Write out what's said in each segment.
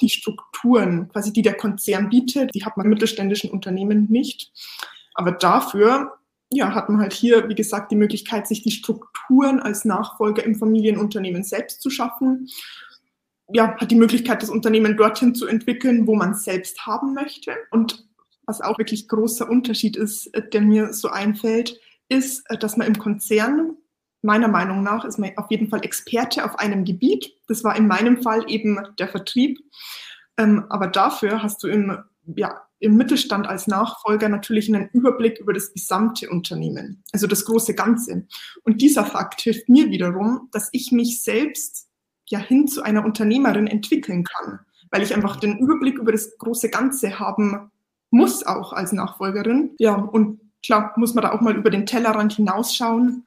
die Strukturen, quasi die der Konzern bietet, die hat man mittelständischen Unternehmen nicht. Aber dafür ja, hat man halt hier, wie gesagt, die Möglichkeit, sich die Strukturen als Nachfolger im Familienunternehmen selbst zu schaffen. Ja, hat die Möglichkeit, das Unternehmen dorthin zu entwickeln, wo man selbst haben möchte. Und was auch wirklich großer Unterschied ist, äh, der mir so einfällt, ist, äh, dass man im Konzern, meiner Meinung nach, ist man auf jeden Fall Experte auf einem Gebiet. Das war in meinem Fall eben der Vertrieb. Ähm, aber dafür hast du im, ja, im Mittelstand als Nachfolger natürlich einen Überblick über das gesamte Unternehmen, also das große Ganze. Und dieser Fakt hilft mir wiederum, dass ich mich selbst ja hin zu einer Unternehmerin entwickeln kann, weil ich einfach den Überblick über das große Ganze haben muss auch als Nachfolgerin. Ja, und klar muss man da auch mal über den Tellerrand hinausschauen.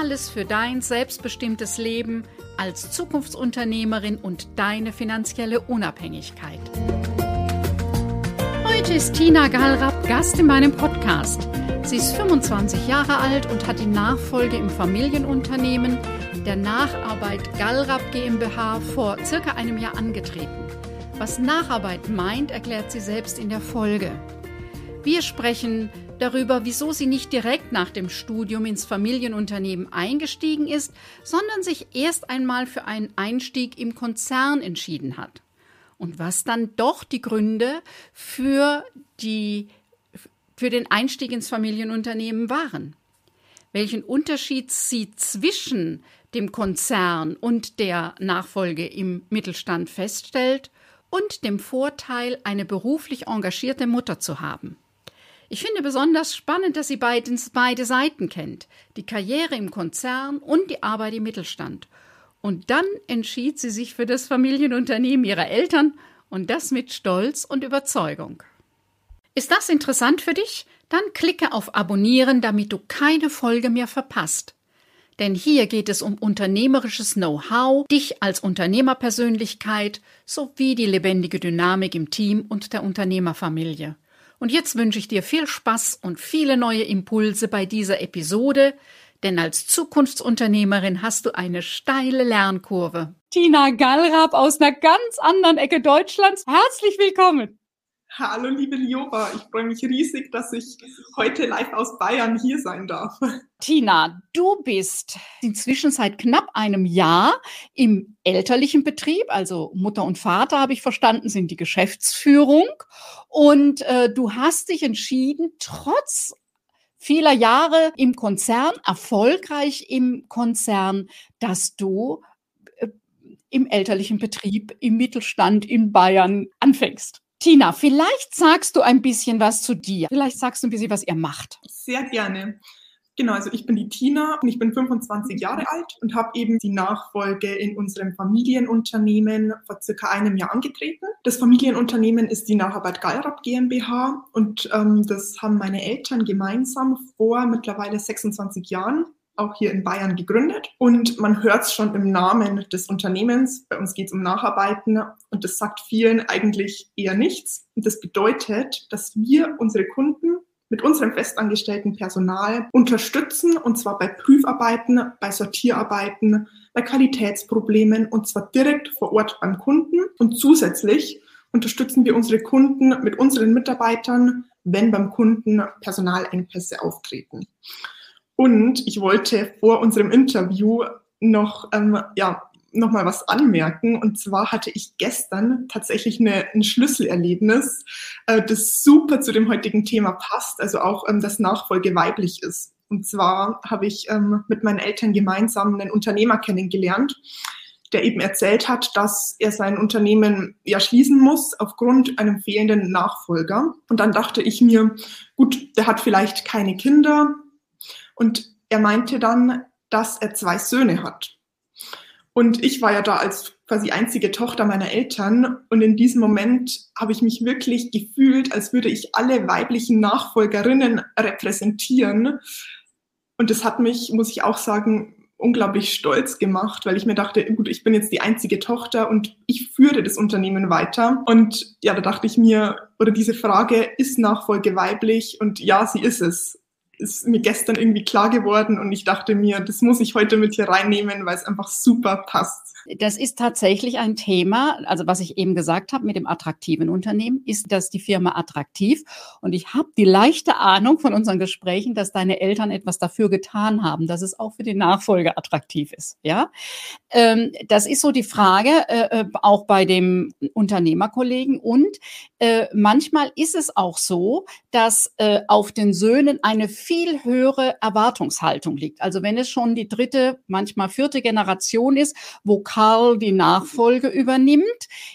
Alles für dein selbstbestimmtes Leben als Zukunftsunternehmerin und deine finanzielle Unabhängigkeit. Heute ist Tina Gallrapp Gast in meinem Podcast. Sie ist 25 Jahre alt und hat die Nachfolge im Familienunternehmen der Nacharbeit Gallrapp GmbH vor circa einem Jahr angetreten. Was Nacharbeit meint, erklärt sie selbst in der Folge. Wir sprechen darüber, wieso sie nicht direkt nach dem Studium ins Familienunternehmen eingestiegen ist, sondern sich erst einmal für einen Einstieg im Konzern entschieden hat. Und was dann doch die Gründe für, die, für den Einstieg ins Familienunternehmen waren. Welchen Unterschied sie zwischen dem Konzern und der Nachfolge im Mittelstand feststellt und dem Vorteil, eine beruflich engagierte Mutter zu haben. Ich finde besonders spannend, dass sie beide, beide Seiten kennt, die Karriere im Konzern und die Arbeit im Mittelstand. Und dann entschied sie sich für das Familienunternehmen ihrer Eltern und das mit Stolz und Überzeugung. Ist das interessant für dich? Dann klicke auf Abonnieren, damit du keine Folge mehr verpasst. Denn hier geht es um unternehmerisches Know-how, dich als Unternehmerpersönlichkeit sowie die lebendige Dynamik im Team und der Unternehmerfamilie. Und jetzt wünsche ich dir viel Spaß und viele neue Impulse bei dieser Episode, denn als Zukunftsunternehmerin hast du eine steile Lernkurve. Tina Gallrab aus einer ganz anderen Ecke Deutschlands, herzlich willkommen. Hallo, liebe Lioba. Ich freue mich riesig, dass ich heute live aus Bayern hier sein darf. Tina, du bist inzwischen seit knapp einem Jahr im elterlichen Betrieb, also Mutter und Vater, habe ich verstanden, sind die Geschäftsführung. Und äh, du hast dich entschieden, trotz vieler Jahre im Konzern, erfolgreich im Konzern, dass du äh, im elterlichen Betrieb, im Mittelstand in Bayern anfängst. Tina, vielleicht sagst du ein bisschen was zu dir. Vielleicht sagst du ein bisschen, was ihr macht. Sehr gerne. Genau, also ich bin die Tina und ich bin 25 Jahre alt und habe eben die Nachfolge in unserem Familienunternehmen vor circa einem Jahr angetreten. Das Familienunternehmen ist die Nacharbeit Gallrapp GmbH und ähm, das haben meine Eltern gemeinsam vor mittlerweile 26 Jahren auch hier in Bayern gegründet. Und man hört es schon im Namen des Unternehmens. Bei uns geht es um Nacharbeiten und das sagt vielen eigentlich eher nichts. Und das bedeutet, dass wir unsere Kunden mit unserem festangestellten Personal unterstützen, und zwar bei Prüfarbeiten, bei Sortierarbeiten, bei Qualitätsproblemen, und zwar direkt vor Ort beim Kunden. Und zusätzlich unterstützen wir unsere Kunden mit unseren Mitarbeitern, wenn beim Kunden Personalengpässe auftreten. Und ich wollte vor unserem Interview noch, ähm, ja, noch mal was anmerken. Und zwar hatte ich gestern tatsächlich eine, ein Schlüsselerlebnis, äh, das super zu dem heutigen Thema passt, also auch, ähm, dass Nachfolge weiblich ist. Und zwar habe ich ähm, mit meinen Eltern gemeinsam einen Unternehmer kennengelernt, der eben erzählt hat, dass er sein Unternehmen ja schließen muss aufgrund einem fehlenden Nachfolger. Und dann dachte ich mir, gut, der hat vielleicht keine Kinder, und er meinte dann, dass er zwei Söhne hat. Und ich war ja da als quasi einzige Tochter meiner Eltern und in diesem Moment habe ich mich wirklich gefühlt, als würde ich alle weiblichen Nachfolgerinnen repräsentieren. Und das hat mich, muss ich auch sagen, unglaublich stolz gemacht, weil ich mir dachte, gut, ich bin jetzt die einzige Tochter und ich führe das Unternehmen weiter. Und ja, da dachte ich mir, oder diese Frage, ist Nachfolge weiblich? Und ja, sie ist es ist mir gestern irgendwie klar geworden und ich dachte mir, das muss ich heute mit hier reinnehmen, weil es einfach super passt. Das ist tatsächlich ein Thema, also was ich eben gesagt habe mit dem attraktiven Unternehmen, ist das die Firma attraktiv? Und ich habe die leichte Ahnung von unseren Gesprächen, dass deine Eltern etwas dafür getan haben, dass es auch für die Nachfolge attraktiv ist. Ja, ähm, das ist so die Frage äh, äh auch bei dem Unternehmerkollegen und äh, manchmal ist es auch so, dass auf den Söhnen eine viel höhere Erwartungshaltung liegt. Also wenn es schon die dritte, manchmal vierte Generation ist, wo Karl die Nachfolge übernimmt,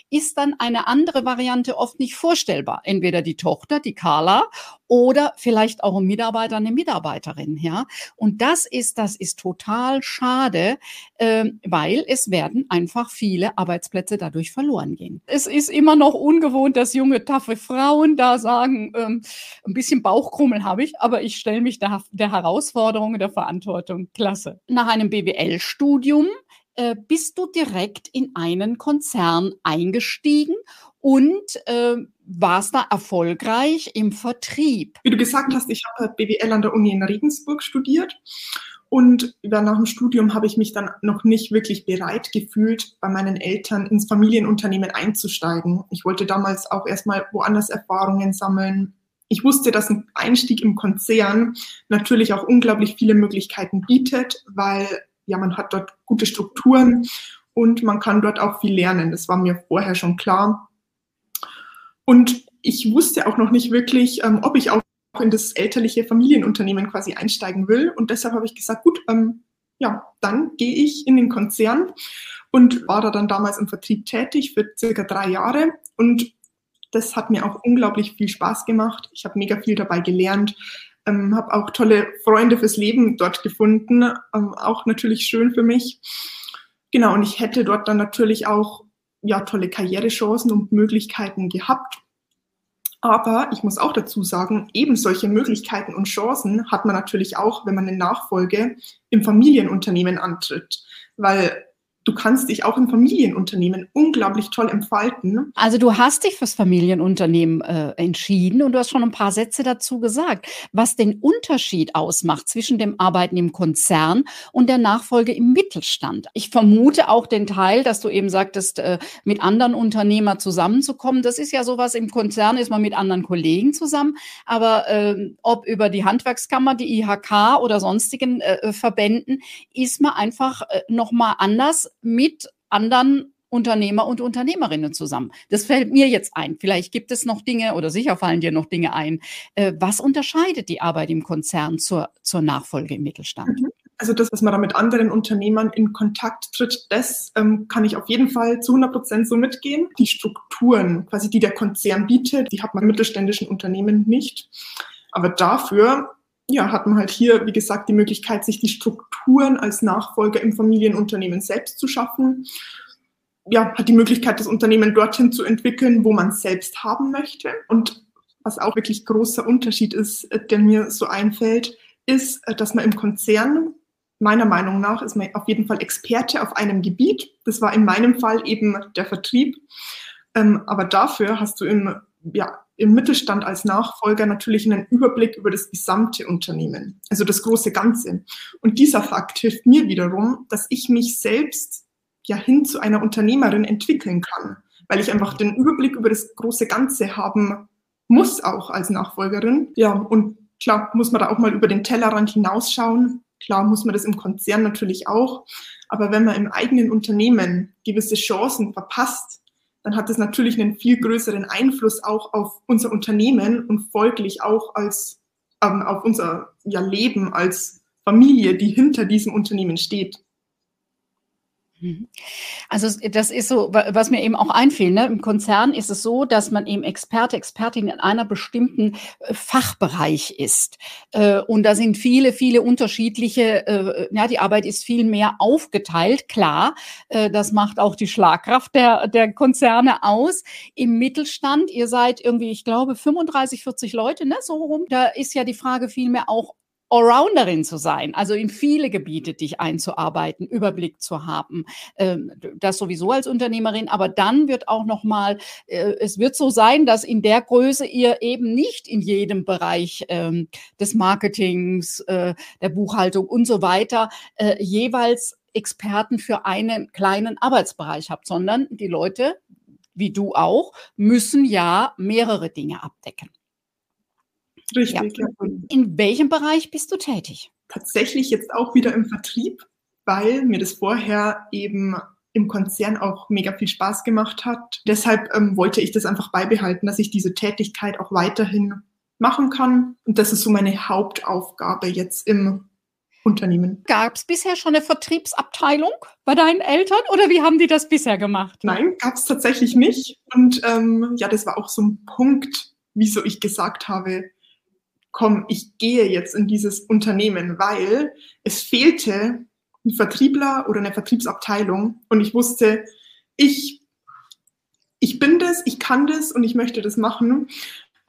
ist dann eine andere Variante oft nicht vorstellbar. Entweder die Tochter, die Carla, oder vielleicht auch ein Mitarbeiter, eine Mitarbeiterin, ja. Und das ist, das ist total schade, äh, weil es werden einfach viele Arbeitsplätze dadurch verloren gehen. Es ist immer noch ungewohnt, dass junge, taffe Frauen da sagen, ähm, ein bisschen Bauchkrummel habe ich, aber ich stelle mich der, der Herausforderung, der Verantwortung klasse. Nach einem BWL-Studium äh, bist du direkt in einen Konzern eingestiegen und äh, warst da erfolgreich im Vertrieb. Wie du gesagt hast, ich habe BWL an der Uni in Regensburg studiert und nach dem Studium habe ich mich dann noch nicht wirklich bereit gefühlt, bei meinen Eltern ins Familienunternehmen einzusteigen. Ich wollte damals auch erstmal woanders Erfahrungen sammeln. Ich wusste, dass ein Einstieg im Konzern natürlich auch unglaublich viele Möglichkeiten bietet, weil ja, man hat dort gute Strukturen und man kann dort auch viel lernen. Das war mir vorher schon klar. Und ich wusste auch noch nicht wirklich, ähm, ob ich auch in das elterliche Familienunternehmen quasi einsteigen will. Und deshalb habe ich gesagt, gut, ähm, ja, dann gehe ich in den Konzern und war da dann damals im Vertrieb tätig für circa drei Jahre. Und das hat mir auch unglaublich viel Spaß gemacht. Ich habe mega viel dabei gelernt, ähm, habe auch tolle Freunde fürs Leben dort gefunden, ähm, auch natürlich schön für mich. Genau, und ich hätte dort dann natürlich auch ja, tolle Karrierechancen und Möglichkeiten gehabt. Aber ich muss auch dazu sagen, eben solche Möglichkeiten und Chancen hat man natürlich auch, wenn man eine Nachfolge im Familienunternehmen antritt. Weil du kannst dich auch im Familienunternehmen unglaublich toll entfalten. Also du hast dich fürs Familienunternehmen äh, entschieden und du hast schon ein paar Sätze dazu gesagt, was den Unterschied ausmacht zwischen dem Arbeiten im Konzern und der Nachfolge im Mittelstand. Ich vermute auch den Teil, dass du eben sagtest, äh, mit anderen Unternehmern zusammenzukommen. Das ist ja sowas, im Konzern ist man mit anderen Kollegen zusammen, aber äh, ob über die Handwerkskammer, die IHK oder sonstigen äh, Verbänden, ist man einfach äh, nochmal anders mit anderen Unternehmer und Unternehmerinnen zusammen. Das fällt mir jetzt ein. Vielleicht gibt es noch Dinge oder sicher fallen dir noch Dinge ein. Äh, was unterscheidet die Arbeit im Konzern zur, zur Nachfolge im Mittelstand? Mhm. Also das, was man da mit anderen Unternehmern in Kontakt tritt, das ähm, kann ich auf jeden Fall zu 100 Prozent so mitgehen. Die Strukturen, quasi die der Konzern bietet, die hat man mittelständischen Unternehmen nicht. Aber dafür ja, hat man halt hier, wie gesagt, die Möglichkeit, sich die Strukturen als Nachfolger im Familienunternehmen selbst zu schaffen. Ja, hat die Möglichkeit, das Unternehmen dorthin zu entwickeln, wo man selbst haben möchte. Und was auch wirklich großer Unterschied ist, äh, der mir so einfällt, ist, äh, dass man im Konzern, meiner Meinung nach, ist man auf jeden Fall Experte auf einem Gebiet. Das war in meinem Fall eben der Vertrieb. Ähm, aber dafür hast du im ja, im Mittelstand als Nachfolger natürlich einen Überblick über das gesamte Unternehmen, also das große Ganze. Und dieser Fakt hilft mir wiederum, dass ich mich selbst ja hin zu einer Unternehmerin entwickeln kann, weil ich einfach den Überblick über das große Ganze haben muss, auch als Nachfolgerin. Ja, und klar muss man da auch mal über den Tellerrand hinausschauen. Klar muss man das im Konzern natürlich auch. Aber wenn man im eigenen Unternehmen gewisse Chancen verpasst, dann hat das natürlich einen viel größeren Einfluss auch auf unser Unternehmen und folglich auch als, ähm, auf unser ja, Leben als Familie, die hinter diesem Unternehmen steht. Mhm. Also das ist so, was mir eben auch einfiel. Ne? Im Konzern ist es so, dass man eben Experte, Expertin in einer bestimmten äh, Fachbereich ist. Äh, und da sind viele, viele unterschiedliche, äh, ja, die Arbeit ist viel mehr aufgeteilt. Klar, das macht auch die Schlagkraft der, der Konzerne aus. Im Mittelstand, ihr seid irgendwie, ich glaube, 35, 40 Leute, ne, so rum. Da ist ja die Frage vielmehr auch, Allrounderin zu sein, also in viele Gebiete dich einzuarbeiten, Überblick zu haben, ähm, das sowieso als Unternehmerin, aber dann wird auch noch mal, äh, es wird so sein, dass in der Größe ihr eben nicht in jedem Bereich ähm, des Marketings, äh, der Buchhaltung und so weiter äh, jeweils Experten für einen kleinen Arbeitsbereich habt, sondern die Leute, wie du auch, müssen ja mehrere Dinge abdecken. Richtig. Ja. In welchem Bereich bist du tätig? Tatsächlich jetzt auch wieder im Vertrieb, weil mir das vorher eben im Konzern auch mega viel Spaß gemacht hat. Deshalb ähm, wollte ich das einfach beibehalten, dass ich diese Tätigkeit auch weiterhin machen kann. Und das ist so meine Hauptaufgabe jetzt im Unternehmen. Gab es bisher schon eine Vertriebsabteilung bei deinen Eltern oder wie haben die das bisher gemacht? Nein, gab es tatsächlich nicht. Und ähm, ja, das war auch so ein Punkt, wieso ich gesagt habe, komm, ich gehe jetzt in dieses Unternehmen, weil es fehlte ein Vertriebler oder eine Vertriebsabteilung und ich wusste, ich, ich bin das, ich kann das und ich möchte das machen.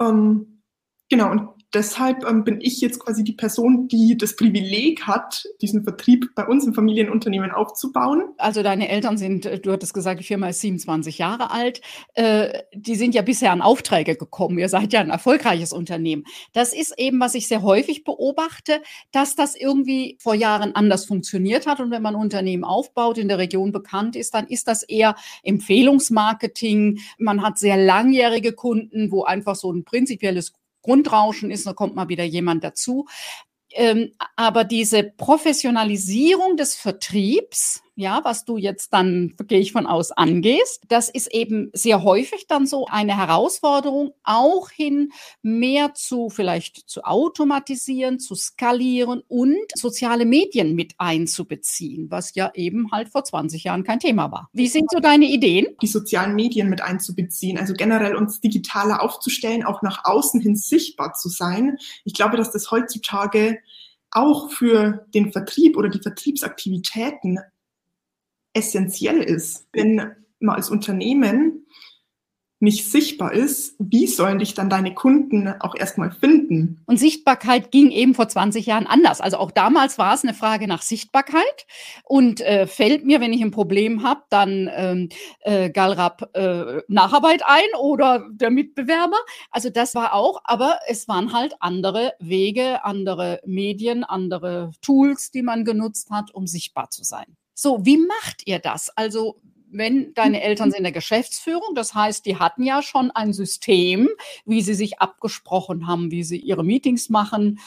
Ähm, genau, und deshalb ähm, bin ich jetzt quasi die Person, die das Privileg hat, diesen Vertrieb bei uns im Familienunternehmen aufzubauen. Also deine Eltern sind, äh, du hattest gesagt, die Firma ist 27 Jahre alt. Äh, die sind ja bisher an Aufträge gekommen. Ihr seid ja ein erfolgreiches Unternehmen. Das ist eben, was ich sehr häufig beobachte, dass das irgendwie vor Jahren anders funktioniert hat. Und wenn man ein Unternehmen aufbaut, in der Region bekannt ist, dann ist das eher Empfehlungsmarketing. Man hat sehr langjährige Kunden, wo einfach so ein prinzipielles Grundrauschen ist, da kommt mal wieder jemand dazu. Ähm, aber diese Professionalisierung des Vertriebs, ja, was du jetzt dann, gehe ich von aus, angehst. Das ist eben sehr häufig dann so eine Herausforderung, auch hin mehr zu vielleicht zu automatisieren, zu skalieren und soziale Medien mit einzubeziehen, was ja eben halt vor 20 Jahren kein Thema war. Wie sind so deine Ideen? Die sozialen Medien mit einzubeziehen, also generell uns digitaler aufzustellen, auch nach außen hin sichtbar zu sein. Ich glaube, dass das heutzutage auch für den Vertrieb oder die Vertriebsaktivitäten essentiell ist. Wenn man als Unternehmen nicht sichtbar ist, wie sollen dich dann deine Kunden auch erstmal finden? Und Sichtbarkeit ging eben vor 20 Jahren anders. Also auch damals war es eine Frage nach Sichtbarkeit und äh, fällt mir, wenn ich ein Problem habe, dann ähm, äh, Galrap äh, Nacharbeit ein oder der Mitbewerber. Also das war auch, aber es waren halt andere Wege, andere Medien, andere Tools, die man genutzt hat, um sichtbar zu sein. So, wie macht ihr das? Also, wenn deine Eltern sind in der Geschäftsführung, das heißt, die hatten ja schon ein System, wie sie sich abgesprochen haben, wie sie ihre Meetings machen,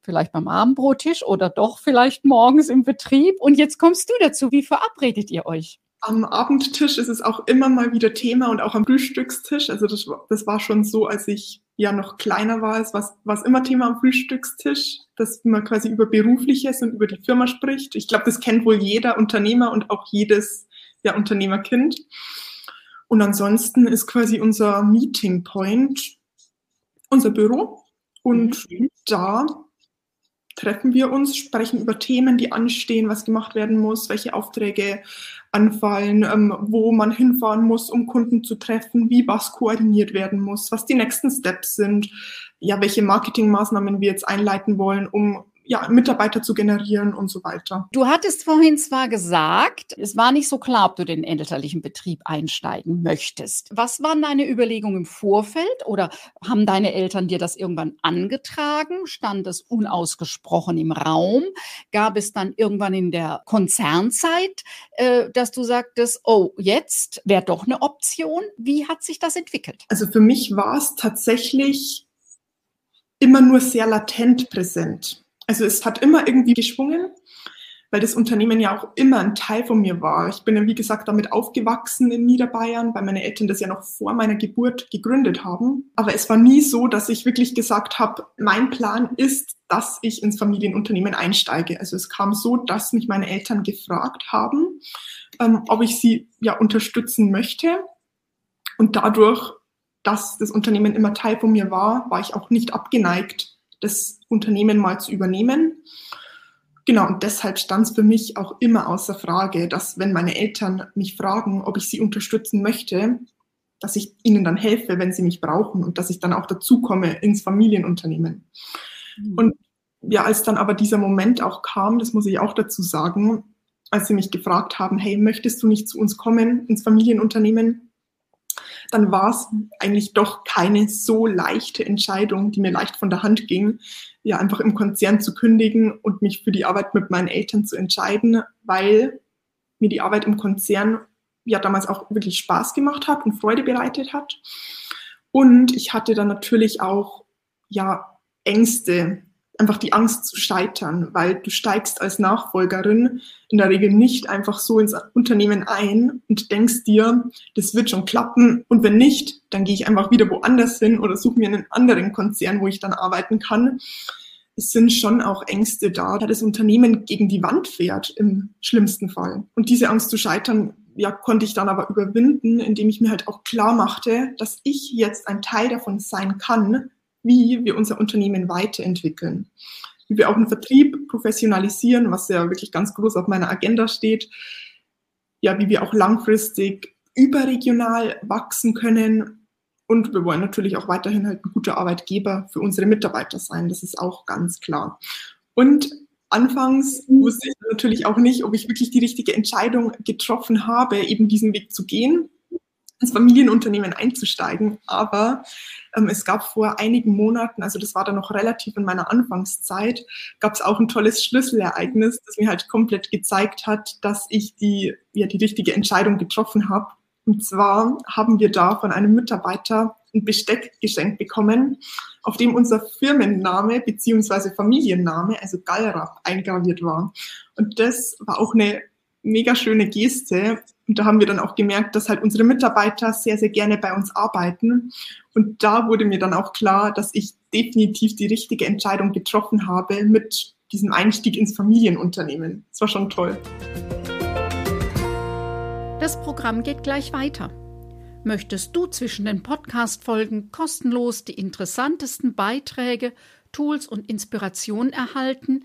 vielleicht beim Abendbrottisch oder doch vielleicht morgens im Betrieb. Und jetzt kommst du dazu. Wie verabredet ihr euch? Am Abendtisch ist es auch immer mal wieder Thema und auch am Frühstückstisch. Also das, das war schon so, als ich ja noch kleiner war, es war, war immer Thema am Frühstückstisch, dass man quasi über Berufliches und über die Firma spricht. Ich glaube, das kennt wohl jeder Unternehmer und auch jedes ja, Unternehmerkind. Und ansonsten ist quasi unser Meeting Point unser Büro. Und mhm. da treffen wir uns, sprechen über Themen, die anstehen, was gemacht werden muss, welche Aufträge anfallen, ähm, wo man hinfahren muss, um Kunden zu treffen, wie was koordiniert werden muss, was die nächsten Steps sind, ja, welche Marketingmaßnahmen wir jetzt einleiten wollen, um ja, Mitarbeiter zu generieren und so weiter. Du hattest vorhin zwar gesagt, es war nicht so klar, ob du den elterlichen Betrieb einsteigen möchtest. Was waren deine Überlegungen im Vorfeld oder haben deine Eltern dir das irgendwann angetragen? Stand es unausgesprochen im Raum? Gab es dann irgendwann in der Konzernzeit, äh, dass du sagtest, oh, jetzt wäre doch eine Option? Wie hat sich das entwickelt? Also für mich war es tatsächlich immer nur sehr latent präsent. Also es hat immer irgendwie geschwungen. weil das Unternehmen ja auch immer ein Teil von mir war. Ich bin ja, wie gesagt, damit aufgewachsen in Niederbayern, weil meine Eltern das ja noch vor meiner Geburt gegründet haben. Aber es war nie so, dass ich wirklich gesagt habe, mein Plan ist, dass ich ins Familienunternehmen einsteige. Also es kam so, dass mich meine Eltern gefragt haben, ähm, ob ich sie ja unterstützen möchte. Und dadurch, dass das Unternehmen immer Teil von mir war, war ich auch nicht abgeneigt, das Unternehmen mal zu übernehmen. Genau, und deshalb stand es für mich auch immer außer Frage, dass wenn meine Eltern mich fragen, ob ich sie unterstützen möchte, dass ich ihnen dann helfe, wenn sie mich brauchen und dass ich dann auch dazukomme ins Familienunternehmen. Mhm. Und ja, als dann aber dieser Moment auch kam, das muss ich auch dazu sagen, als sie mich gefragt haben, hey, möchtest du nicht zu uns kommen ins Familienunternehmen? Dann war es eigentlich doch keine so leichte Entscheidung, die mir leicht von der Hand ging, ja einfach im Konzern zu kündigen und mich für die Arbeit mit meinen Eltern zu entscheiden, weil mir die Arbeit im Konzern ja damals auch wirklich Spaß gemacht hat und Freude bereitet hat. Und ich hatte dann natürlich auch ja Ängste, einfach die Angst zu scheitern, weil du steigst als Nachfolgerin in der Regel nicht einfach so ins Unternehmen ein und denkst dir, das wird schon klappen und wenn nicht, dann gehe ich einfach wieder woanders hin oder suche mir einen anderen Konzern, wo ich dann arbeiten kann. Es sind schon auch Ängste da, da das Unternehmen gegen die Wand fährt im schlimmsten Fall. Und diese Angst zu scheitern, ja, konnte ich dann aber überwinden, indem ich mir halt auch klar machte, dass ich jetzt ein Teil davon sein kann, wie wir unser Unternehmen weiterentwickeln, wie wir auch einen Vertrieb professionalisieren, was ja wirklich ganz groß auf meiner Agenda steht, ja, wie wir auch langfristig überregional wachsen können. Und wir wollen natürlich auch weiterhin halt ein guter Arbeitgeber für unsere Mitarbeiter sein, das ist auch ganz klar. Und anfangs wusste ich natürlich auch nicht, ob ich wirklich die richtige Entscheidung getroffen habe, eben diesen Weg zu gehen ins Familienunternehmen einzusteigen. Aber ähm, es gab vor einigen Monaten, also das war dann noch relativ in meiner Anfangszeit, gab es auch ein tolles Schlüsselereignis, das mir halt komplett gezeigt hat, dass ich die, ja, die richtige Entscheidung getroffen habe. Und zwar haben wir da von einem Mitarbeiter ein Besteck geschenkt bekommen, auf dem unser Firmenname beziehungsweise Familienname, also Gallrap, eingraviert war. Und das war auch eine mega schöne Geste. Und da haben wir dann auch gemerkt, dass halt unsere Mitarbeiter sehr, sehr gerne bei uns arbeiten. Und da wurde mir dann auch klar, dass ich definitiv die richtige Entscheidung getroffen habe mit diesem Einstieg ins Familienunternehmen. Das war schon toll. Das Programm geht gleich weiter. Möchtest du zwischen den Podcast-Folgen kostenlos die interessantesten Beiträge, Tools und Inspirationen erhalten,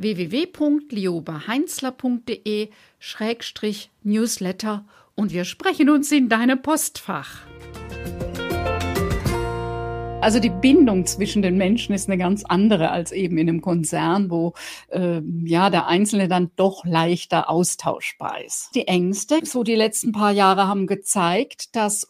www.liobaheinzler.de-newsletter und wir sprechen uns in deinem Postfach. Also die Bindung zwischen den Menschen ist eine ganz andere als eben in einem Konzern, wo äh, ja der Einzelne dann doch leichter austauschbar ist. Die Ängste, so die letzten paar Jahre haben gezeigt, dass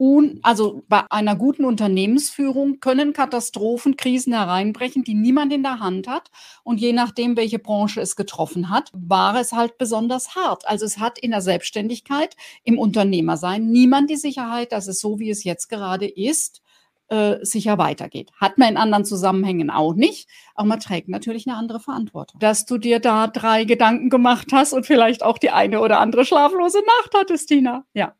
Un, also bei einer guten Unternehmensführung können Katastrophen, Krisen hereinbrechen, die niemand in der Hand hat. Und je nachdem, welche Branche es getroffen hat, war es halt besonders hart. Also es hat in der Selbstständigkeit, im Unternehmersein niemand die Sicherheit, dass es so, wie es jetzt gerade ist, äh, sicher weitergeht. Hat man in anderen Zusammenhängen auch nicht, aber man trägt natürlich eine andere Verantwortung. Dass du dir da drei Gedanken gemacht hast und vielleicht auch die eine oder andere schlaflose Nacht hattest, Tina. Ja.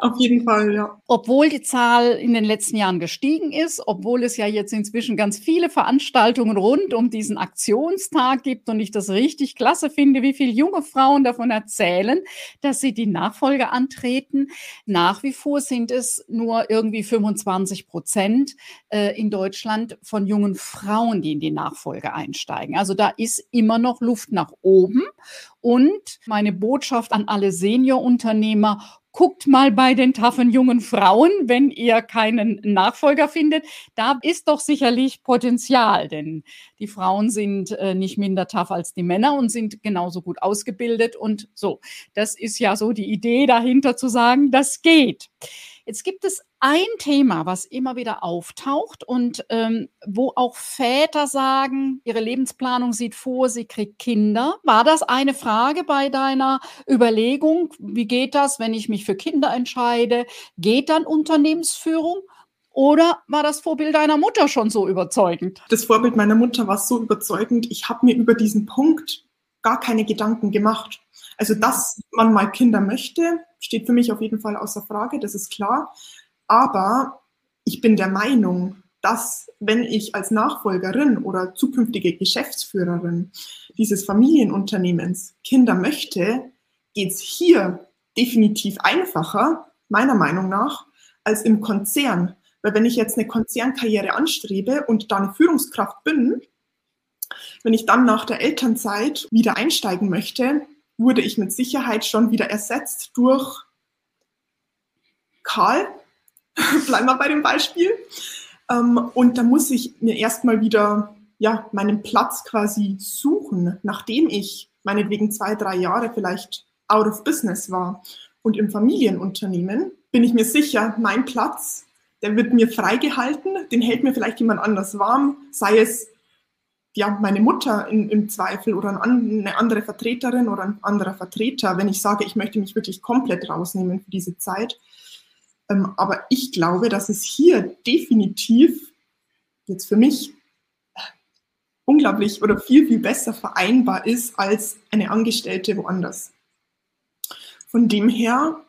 Auf jeden Fall, ja. Obwohl die Zahl in den letzten Jahren gestiegen ist, obwohl es ja jetzt inzwischen ganz viele Veranstaltungen rund um diesen Aktionstag gibt und ich das richtig klasse finde, wie viele junge Frauen davon erzählen, dass sie die Nachfolge antreten. Nach wie vor sind es nur irgendwie 25 Prozent äh, in Deutschland von jungen Frauen, die in die Nachfolge einsteigen. Also da ist immer noch Luft nach oben. Und meine Botschaft an alle Seniorunternehmer, guckt mal bei den taffen jungen Frauen, wenn ihr keinen Nachfolger findet. Da ist doch sicherlich Potenzial, denn die Frauen sind äh, nicht minder tough als die Männer und sind genauso gut ausgebildet und so. Das ist ja so die Idee dahinter zu sagen, das geht. Jetzt gibt es ein Thema, was immer wieder auftaucht und ähm, wo auch Väter sagen, ihre Lebensplanung sieht vor, sie kriegt Kinder. War das eine Frage bei deiner Überlegung? Wie geht das, wenn ich mich für Kinder entscheide? Geht dann Unternehmensführung? Oder war das Vorbild deiner Mutter schon so überzeugend? Das Vorbild meiner Mutter war so überzeugend. Ich habe mir über diesen Punkt gar keine Gedanken gemacht. Also, dass man mal Kinder möchte, steht für mich auf jeden Fall außer Frage, das ist klar. Aber ich bin der Meinung, dass wenn ich als Nachfolgerin oder zukünftige Geschäftsführerin dieses Familienunternehmens Kinder möchte, geht es hier definitiv einfacher, meiner Meinung nach, als im Konzern. Weil wenn ich jetzt eine Konzernkarriere anstrebe und da eine Führungskraft bin, wenn ich dann nach der Elternzeit wieder einsteigen möchte, wurde ich mit Sicherheit schon wieder ersetzt durch Karl. Bleiben wir bei dem Beispiel. Ähm, und da muss ich mir erstmal wieder ja, meinen Platz quasi suchen, nachdem ich meinetwegen zwei, drei Jahre vielleicht out of business war. Und im Familienunternehmen bin ich mir sicher, mein Platz, der wird mir freigehalten, den hält mir vielleicht jemand anders warm, sei es ja, meine Mutter in, im Zweifel oder eine andere Vertreterin oder ein anderer Vertreter, wenn ich sage, ich möchte mich wirklich komplett rausnehmen für diese Zeit. Ähm, aber ich glaube, dass es hier definitiv jetzt für mich unglaublich oder viel, viel besser vereinbar ist als eine Angestellte woanders. Von dem her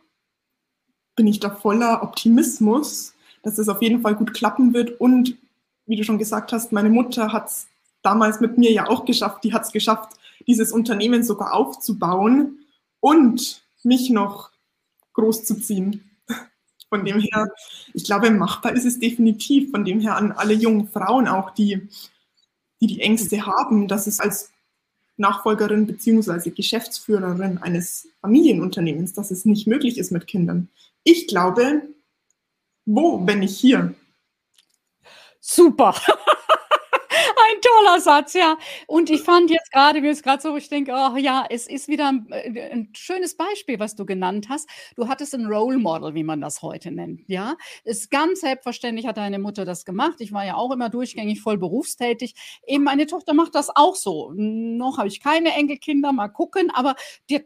bin ich da voller Optimismus, dass es auf jeden Fall gut klappen wird. Und wie du schon gesagt hast, meine Mutter hat es damals mit mir ja auch geschafft. Die hat es geschafft, dieses Unternehmen sogar aufzubauen und mich noch groß zu ziehen. Von dem her, ich glaube, machbar ist es definitiv. Von dem her an alle jungen Frauen auch, die die, die Ängste haben, dass es als Nachfolgerin bzw. Geschäftsführerin eines Familienunternehmens, dass es nicht möglich ist mit Kindern. Ich glaube, wo, wenn nicht hier? Super. ein toller Satz, ja. Und ich fand jetzt gerade, mir ist gerade so, ich denke, oh ja, es ist wieder ein, äh, ein, schönes Beispiel, was du genannt hast. Du hattest ein Role Model, wie man das heute nennt, ja. Ist ganz selbstverständlich hat deine Mutter das gemacht. Ich war ja auch immer durchgängig voll berufstätig. Eben meine Tochter macht das auch so. Noch habe ich keine Enkelkinder, mal gucken, aber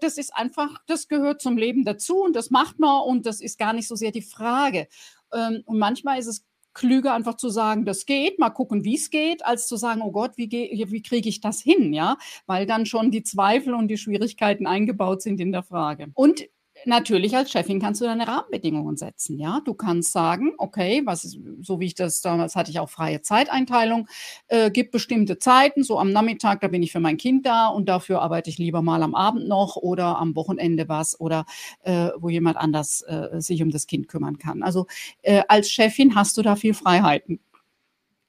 das ist einfach, das gehört zum Leben dazu und das macht man und das ist gar nicht so sehr die Frage. Ähm, und manchmal ist es klüger einfach zu sagen, das geht, mal gucken, wie es geht, als zu sagen, oh Gott, wie, wie kriege ich das hin, ja, weil dann schon die Zweifel und die Schwierigkeiten eingebaut sind in der Frage. Und natürlich als Chefin kannst du deine Rahmenbedingungen setzen. Ja, du kannst sagen, okay, was ist, so wie ich das damals hatte ich auch freie Zeiteinteilung, äh, gibt bestimmte Zeiten. So am Nachmittag, da bin ich für mein Kind da und dafür arbeite ich lieber mal am Abend noch oder am Wochenende was oder äh, wo jemand anders äh, sich um das Kind kümmern kann. Also äh, als Chefin hast du da viel Freiheiten.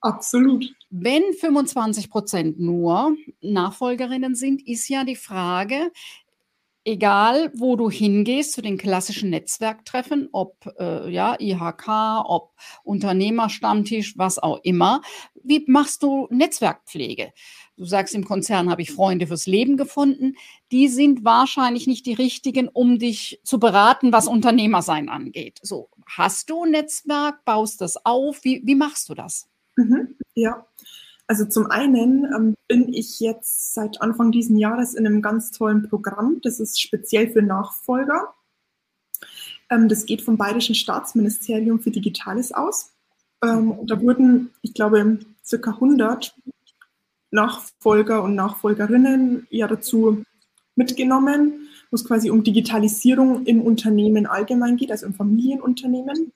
Absolut. Wenn 25 Prozent nur Nachfolgerinnen sind, ist ja die Frage, egal wo du hingehst zu den klassischen Netzwerktreffen, ob äh, ja IHK, ob Unternehmerstammtisch, was auch immer, wie machst du Netzwerkpflege? Du sagst, im Konzern habe ich Freunde fürs Leben gefunden. Die sind wahrscheinlich nicht die richtigen, um dich zu beraten, was Unternehmersein angeht. So, hast du ein Netzwerk, baust das auf? Wie, wie machst du das? Mhm, ja, also zum einen ähm, bin ich jetzt seit Anfang diesen Jahres in einem ganz tollen Programm. Das ist speziell für Nachfolger. Ähm, das geht vom Bayerischen Staatsministerium für Digitales aus. Ähm, da wurden, ich glaube, circa 100 Nachfolger und Nachfolgerinnen ja dazu mitgenommen, wo es quasi um Digitalisierung im Unternehmen allgemein geht, also im Familienunternehmen.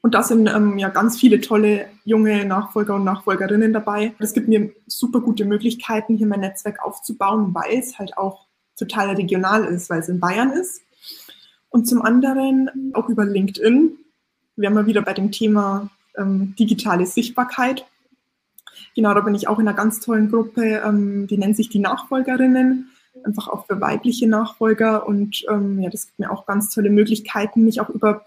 Und da sind ähm, ja ganz viele tolle junge Nachfolger und Nachfolgerinnen dabei. Das gibt mir super gute Möglichkeiten, hier mein Netzwerk aufzubauen, weil es halt auch total regional ist, weil es in Bayern ist. Und zum anderen auch über LinkedIn. Wir haben mal wieder bei dem Thema ähm, digitale Sichtbarkeit. Genau, da bin ich auch in einer ganz tollen Gruppe, ähm, die nennt sich die Nachfolgerinnen. einfach auch für weibliche Nachfolger. Und ähm, ja, das gibt mir auch ganz tolle Möglichkeiten, mich auch über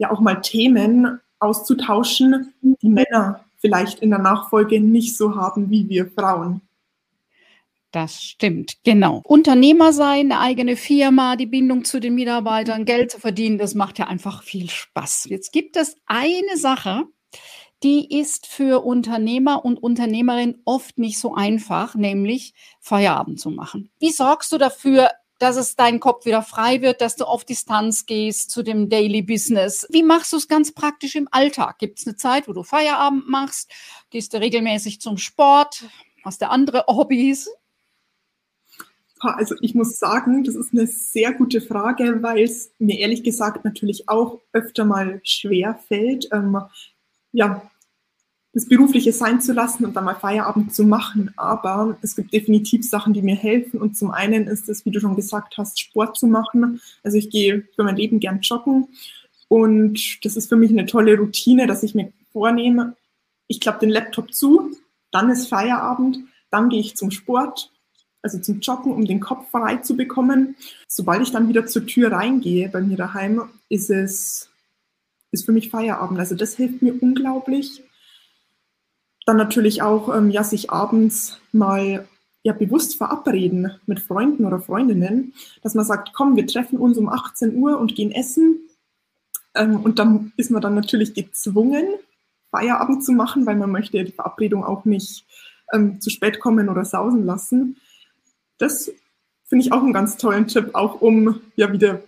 ja auch mal Themen auszutauschen, die Männer vielleicht in der Nachfolge nicht so haben wie wir Frauen. Das stimmt, genau. Unternehmer sein, eine eigene Firma, die Bindung zu den Mitarbeitern, Geld zu verdienen, das macht ja einfach viel Spaß. Jetzt gibt es eine Sache, die ist für Unternehmer und Unternehmerinnen oft nicht so einfach, nämlich Feierabend zu machen. Wie sorgst du dafür, dass es dein Kopf wieder frei wird, dass du auf Distanz gehst zu dem Daily Business. Wie machst du es ganz praktisch im Alltag? Gibt es eine Zeit, wo du Feierabend machst? Gehst du regelmäßig zum Sport? Hast du andere Hobbys? Also ich muss sagen, das ist eine sehr gute Frage, weil es mir ehrlich gesagt natürlich auch öfter mal schwer fällt, ähm, ja, das Berufliche sein zu lassen und dann mal Feierabend zu machen. Aber es gibt definitiv Sachen, die mir helfen. Und zum einen ist es, wie du schon gesagt hast, Sport zu machen. Also ich gehe für mein Leben gern joggen. Und das ist für mich eine tolle Routine, dass ich mir vornehme, ich klappe den Laptop zu, dann ist Feierabend, dann gehe ich zum Sport, also zum Joggen, um den Kopf frei zu bekommen. Sobald ich dann wieder zur Tür reingehe bei mir daheim, ist es, ist für mich Feierabend. Also das hilft mir unglaublich. Dann natürlich auch, ähm, ja, sich abends mal ja bewusst verabreden mit Freunden oder Freundinnen, dass man sagt, komm, wir treffen uns um 18 Uhr und gehen essen. Ähm, und dann ist man dann natürlich gezwungen, Feierabend zu machen, weil man möchte die Verabredung auch nicht ähm, zu spät kommen oder sausen lassen. Das finde ich auch einen ganz tollen Tipp, auch um ja wieder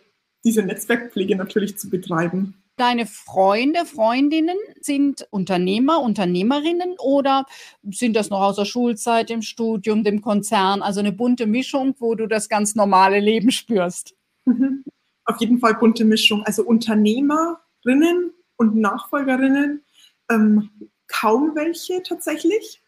diese Netzwerkpflege natürlich zu betreiben. Deine Freunde, Freundinnen sind Unternehmer, Unternehmerinnen oder sind das noch aus der Schulzeit, dem Studium, dem Konzern? Also eine bunte Mischung, wo du das ganz normale Leben spürst. Mhm. Auf jeden Fall bunte Mischung. Also Unternehmerinnen und Nachfolgerinnen, ähm, kaum welche tatsächlich.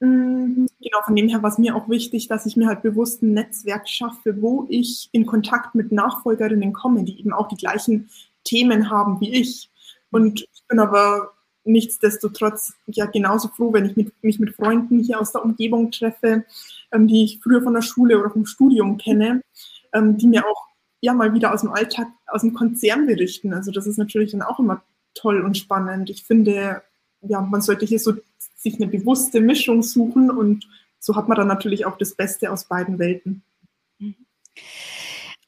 Mhm. Genau, von dem her war es mir auch wichtig, dass ich mir halt bewusst ein Netzwerk schaffe, wo ich in Kontakt mit Nachfolgerinnen komme, die eben auch die gleichen Themen haben wie ich. Und ich bin aber nichtsdestotrotz ja genauso froh, wenn ich mit, mich mit Freunden hier aus der Umgebung treffe, ähm, die ich früher von der Schule oder vom Studium kenne, ähm, die mir auch ja mal wieder aus dem Alltag, aus dem Konzern berichten. Also das ist natürlich dann auch immer toll und spannend. Ich finde, ja, man sollte hier so sich eine bewusste Mischung suchen und so hat man dann natürlich auch das Beste aus beiden Welten. Mhm.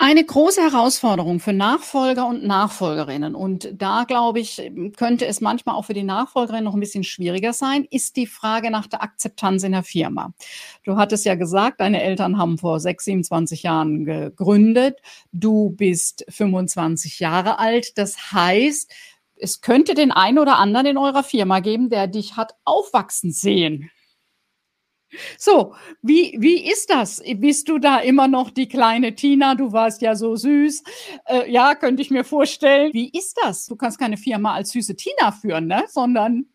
Eine große Herausforderung für Nachfolger und Nachfolgerinnen, und da glaube ich, könnte es manchmal auch für die Nachfolgerin noch ein bisschen schwieriger sein, ist die Frage nach der Akzeptanz in der Firma. Du hattest ja gesagt, deine Eltern haben vor 6, 27 Jahren gegründet. Du bist 25 Jahre alt. Das heißt, es könnte den einen oder anderen in eurer Firma geben, der dich hat aufwachsen sehen. So, wie, wie ist das? Bist du da immer noch die kleine Tina? Du warst ja so süß. Äh, ja, könnte ich mir vorstellen. Wie ist das? Du kannst keine Firma als süße Tina führen, ne? sondern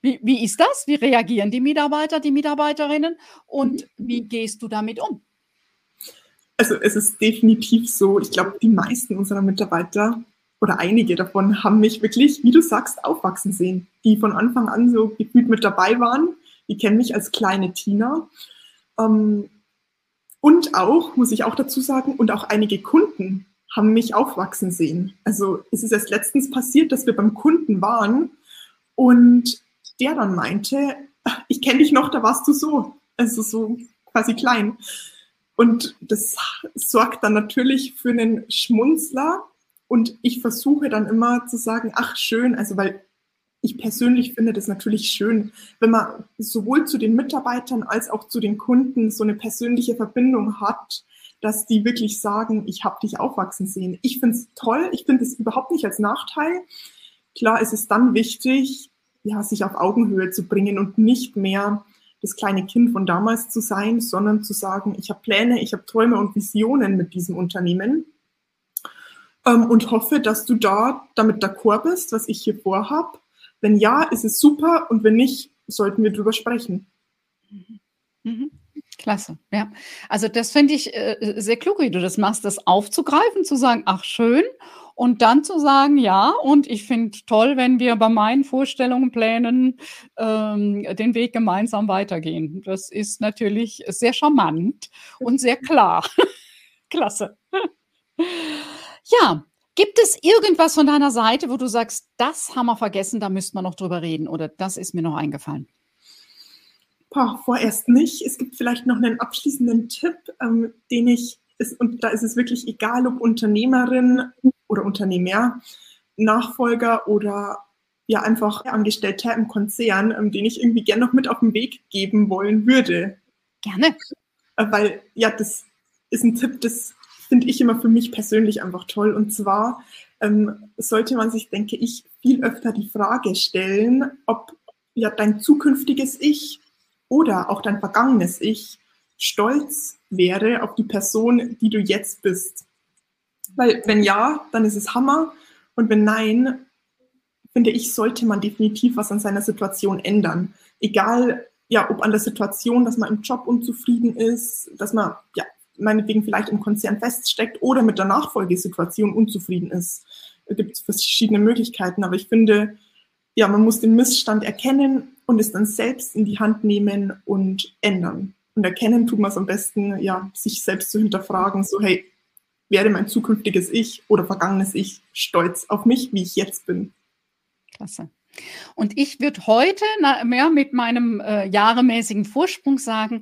wie, wie ist das? Wie reagieren die Mitarbeiter, die Mitarbeiterinnen und wie gehst du damit um? Also es ist definitiv so, ich glaube, die meisten unserer Mitarbeiter oder einige davon haben mich wirklich, wie du sagst, aufwachsen sehen, die von Anfang an so gefühlt mit dabei waren die kennen mich als kleine Tina. Ähm, und auch, muss ich auch dazu sagen, und auch einige Kunden haben mich aufwachsen sehen. Also es ist erst letztens passiert, dass wir beim Kunden waren und der dann meinte, ich kenne dich noch, da warst du so. Also so quasi klein. Und das sorgt dann natürlich für einen Schmunzler. Und ich versuche dann immer zu sagen, ach schön, also weil ich persönlich finde das natürlich schön, wenn man sowohl zu den Mitarbeitern als auch zu den Kunden so eine persönliche Verbindung hat, dass die wirklich sagen, ich habe dich aufwachsen sehen. Ich finde es toll, ich finde es überhaupt nicht als Nachteil. Klar ist es dann wichtig, ja, sich auf Augenhöhe zu bringen und nicht mehr das kleine Kind von damals zu sein, sondern zu sagen, ich habe Pläne, ich habe Träume und Visionen mit diesem Unternehmen ähm, und hoffe, dass du da damit d'accord bist, was ich hier vorhab wenn ja, ist es super und wenn nicht, sollten wir drüber sprechen. Mhm. mhm. Klasse, ja. Also das finde ich äh, sehr klug, wie du das machst, das aufzugreifen, zu sagen, ach schön, und dann zu sagen, ja, und ich finde toll, wenn wir bei meinen Vorstellungen, Plänen ähm, den Weg gemeinsam weitergehen. Das ist natürlich sehr charmant und sehr klar. Klasse. ja, gibt es irgendwas von deiner Seite, wo du sagst, das haben wir vergessen, da müssten wir noch drüber reden oder das ist mir noch eingefallen? Boah, vorerst nicht. Es gibt vielleicht noch einen abschließenden Tipp, ähm, den ich, ist, und da ist es wirklich egal, ob Unternehmerin oder Unternehmer, Nachfolger oder ja einfach Angestellter im Konzern, ähm, den ich irgendwie gerne noch mit auf den Weg geben wollen würde. Gerne. Äh, weil ja, das ist ein Tipp, das finde ich immer für mich persönlich einfach toll. Und zwar ähm, sollte man sich, denke ich, viel öfter die Frage stellen, ob ja dein zukünftiges Ich oder auch dein vergangenes Ich stolz wäre auf die Person, die du jetzt bist. Weil wenn ja, dann ist es Hammer. Und wenn nein, finde ich, sollte man definitiv was an seiner Situation ändern. Egal, ja, ob an der Situation, dass man im Job unzufrieden ist, dass man, ja, meinetwegen vielleicht im Konzern feststeckt oder mit der Nachfolgesituation unzufrieden ist. Es gibt verschiedene Möglichkeiten, aber ich finde, ja, man muss den Missstand erkennen und es dann selbst in die Hand nehmen und ändern. Und erkennen tut man es am besten, ja, sich selbst zu hinterfragen, so, hey, werde mein zukünftiges Ich oder vergangenes Ich stolz auf mich, wie ich jetzt bin. Klasse. Und ich würde heute na, mehr mit meinem äh, jahremäßigen Vorsprung sagen,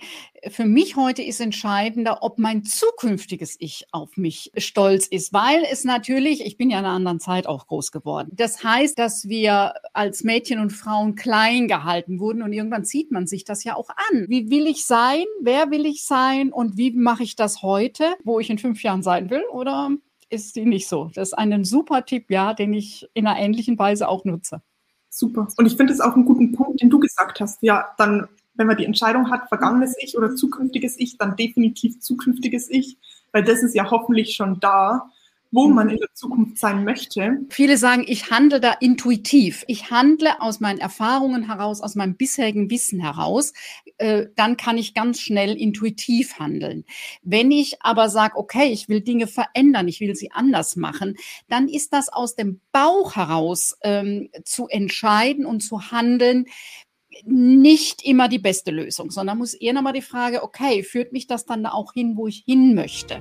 für mich heute ist entscheidender, ob mein zukünftiges Ich auf mich stolz ist, weil es natürlich, ich bin ja in einer anderen Zeit auch groß geworden. Das heißt, dass wir als Mädchen und Frauen klein gehalten wurden und irgendwann zieht man sich das ja auch an. Wie will ich sein? Wer will ich sein? Und wie mache ich das heute, wo ich in fünf Jahren sein will? Oder ist die nicht so? Das ist ein super Tipp, ja, den ich in einer ähnlichen Weise auch nutze. Super. Und ich finde es auch einen guten Punkt, den du gesagt hast. Ja, dann, wenn man die Entscheidung hat, vergangenes Ich oder zukünftiges Ich, dann definitiv zukünftiges Ich, weil das ist ja hoffentlich schon da wo man in der Zukunft sein möchte. Viele sagen, ich handle da intuitiv. Ich handle aus meinen Erfahrungen heraus, aus meinem bisherigen Wissen heraus. Äh, dann kann ich ganz schnell intuitiv handeln. Wenn ich aber sage, okay, ich will Dinge verändern, ich will sie anders machen, dann ist das aus dem Bauch heraus ähm, zu entscheiden und zu handeln, nicht immer die beste Lösung, sondern muss eher nochmal die Frage, okay, führt mich das dann auch hin, wo ich hin möchte?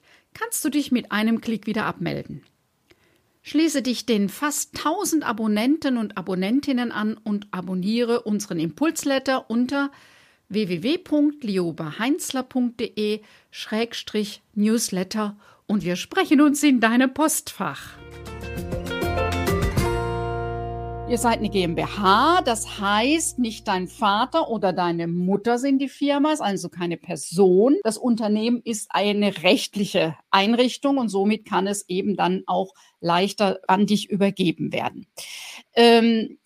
kannst du dich mit einem Klick wieder abmelden. Schließe dich den fast 1000 Abonnenten und Abonnentinnen an und abonniere unseren Impulsletter unter www.liobaheinzler.de-newsletter und wir sprechen uns in deinem Postfach. Ihr seid eine GmbH, das heißt, nicht dein Vater oder deine Mutter sind die Firma, ist also keine Person. Das Unternehmen ist eine rechtliche Einrichtung und somit kann es eben dann auch leichter an dich übergeben werden. Ähm,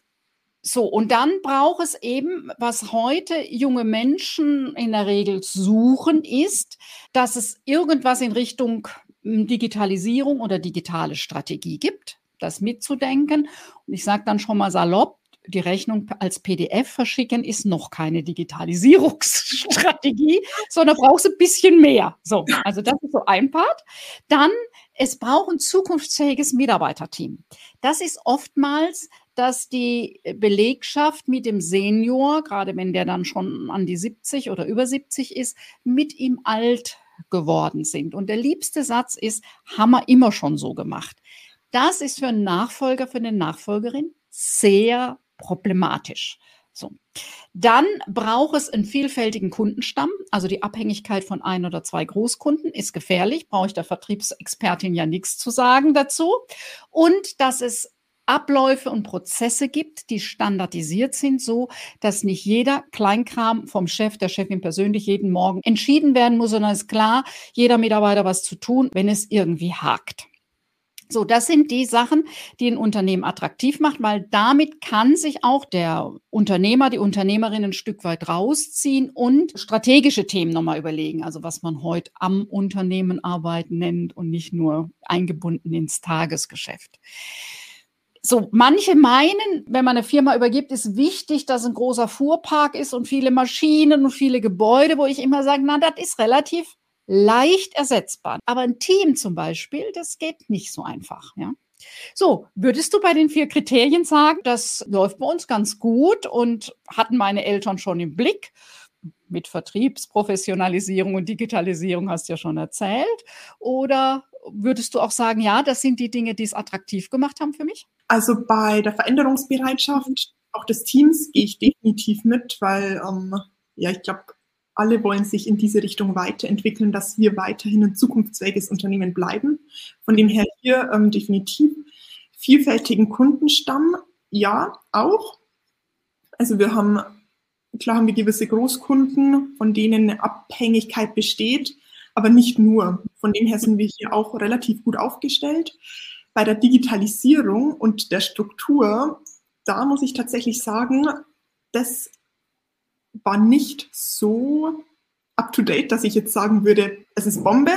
so, und dann braucht es eben, was heute junge Menschen in der Regel suchen, ist, dass es irgendwas in Richtung hm, Digitalisierung oder digitale Strategie gibt das mitzudenken. Und ich sage dann schon mal salopp, die Rechnung als PDF verschicken ist noch keine Digitalisierungsstrategie, sondern brauchst ein bisschen mehr. So, also das ist so ein Part. Dann, es braucht ein zukunftsfähiges Mitarbeiterteam. Das ist oftmals, dass die Belegschaft mit dem Senior, gerade wenn der dann schon an die 70 oder über 70 ist, mit ihm alt geworden sind. Und der liebste Satz ist, haben wir immer schon so gemacht. Das ist für einen Nachfolger, für eine Nachfolgerin sehr problematisch. So. Dann braucht es einen vielfältigen Kundenstamm. Also die Abhängigkeit von ein oder zwei Großkunden ist gefährlich. Brauche ich der Vertriebsexpertin ja nichts zu sagen dazu. Und dass es Abläufe und Prozesse gibt, die standardisiert sind, so dass nicht jeder Kleinkram vom Chef, der Chefin persönlich jeden Morgen entschieden werden muss, sondern es ist klar, jeder Mitarbeiter was zu tun, wenn es irgendwie hakt. So, das sind die Sachen, die ein Unternehmen attraktiv macht, weil damit kann sich auch der Unternehmer, die Unternehmerin ein Stück weit rausziehen und strategische Themen nochmal überlegen. Also was man heute am Unternehmen arbeiten nennt und nicht nur eingebunden ins Tagesgeschäft. So, manche meinen, wenn man eine Firma übergibt, ist wichtig, dass ein großer Fuhrpark ist und viele Maschinen und viele Gebäude, wo ich immer sage, na, das ist relativ leicht ersetzbar. Aber ein Team zum Beispiel, das geht nicht so einfach, ja. So, würdest du bei den vier Kriterien sagen, das läuft bei uns ganz gut und hatten meine Eltern schon im Blick? Mit Vertriebsprofessionalisierung und Digitalisierung hast du ja schon erzählt. Oder würdest du auch sagen, ja, das sind die Dinge, die es attraktiv gemacht haben für mich? Also bei der Veränderungsbereitschaft auch des Teams gehe ich definitiv mit, weil ähm, ja, ich glaube, alle wollen sich in diese Richtung weiterentwickeln, dass wir weiterhin ein zukunftsfähiges Unternehmen bleiben. Von dem her hier ähm, definitiv vielfältigen Kundenstamm, ja, auch. Also wir haben, klar haben wir gewisse Großkunden, von denen eine Abhängigkeit besteht, aber nicht nur. Von dem her sind wir hier auch relativ gut aufgestellt. Bei der Digitalisierung und der Struktur, da muss ich tatsächlich sagen, das war nicht so up-to-date, dass ich jetzt sagen würde, es ist Bombe.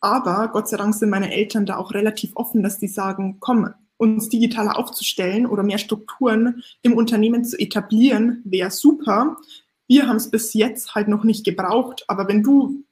Aber Gott sei Dank sind meine Eltern da auch relativ offen, dass die sagen, komm, uns digitaler aufzustellen oder mehr Strukturen im Unternehmen zu etablieren, wäre super. Wir haben es bis jetzt halt noch nicht gebraucht. Aber wenn du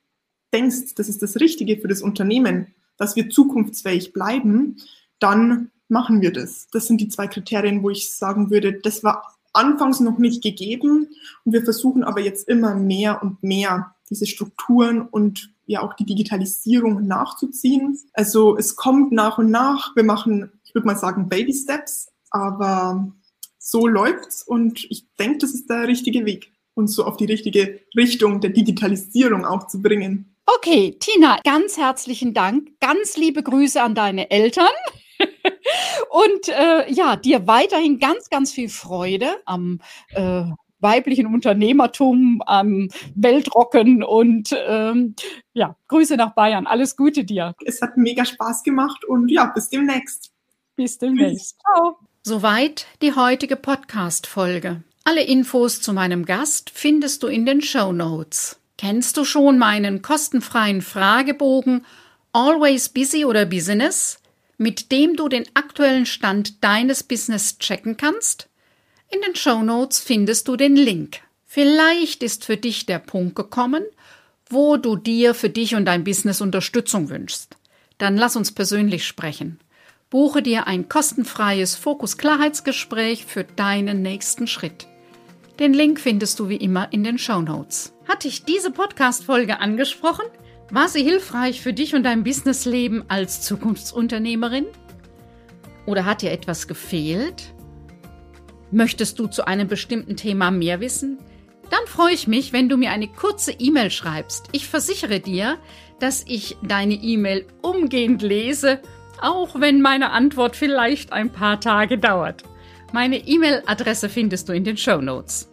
denkst, das ist das Richtige für das Unternehmen, dass wir zukunftsfähig bleiben, dann machen wir das. Das sind die zwei Kriterien, wo ich sagen würde, das war anfangs noch nicht gegeben. Und wir versuchen aber jetzt immer mehr und mehr diese Strukturen und ja auch die Digitalisierung nachzuziehen. Also es kommt nach und nach. Wir machen, ich würde mal sagen, Baby Steps, aber so läuft's und ich denke, das ist der richtige Weg, uns so auf die richtige Richtung der Digitalisierung auch zu bringen. Okay, Tina, ganz herzlichen Dank. Ganz liebe Grüße an deine Eltern. Und äh, ja, dir weiterhin ganz, ganz viel Freude am äh, weiblichen Unternehmertum, am Weltrocken und ähm, ja, Grüße nach Bayern. Alles Gute dir. Es hat mega Spaß gemacht und ja, bis demnächst. Bis demnächst. Ciao. Soweit die heutige Podcast-Folge. Alle Infos zu meinem Gast findest du in den Show Notes. Kennst du schon meinen kostenfreien Fragebogen Always Busy oder Business? Mit dem du den aktuellen Stand deines Business checken kannst? In den Show Notes findest du den Link. Vielleicht ist für dich der Punkt gekommen, wo du dir für dich und dein Business Unterstützung wünschst. Dann lass uns persönlich sprechen. Buche dir ein kostenfreies Fokus-Klarheitsgespräch für deinen nächsten Schritt. Den Link findest du wie immer in den Show Notes. Hat dich diese Podcast-Folge angesprochen? War sie hilfreich für dich und dein Businessleben als Zukunftsunternehmerin? Oder hat dir etwas gefehlt? Möchtest du zu einem bestimmten Thema mehr wissen? Dann freue ich mich, wenn du mir eine kurze E-Mail schreibst. Ich versichere dir, dass ich deine E-Mail umgehend lese, auch wenn meine Antwort vielleicht ein paar Tage dauert. Meine E-Mail-Adresse findest du in den Show Notes.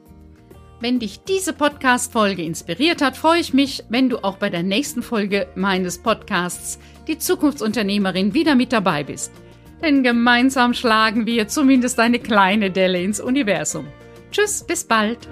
Wenn dich diese Podcast-Folge inspiriert hat, freue ich mich, wenn du auch bei der nächsten Folge meines Podcasts Die Zukunftsunternehmerin wieder mit dabei bist. Denn gemeinsam schlagen wir zumindest eine kleine Delle ins Universum. Tschüss, bis bald.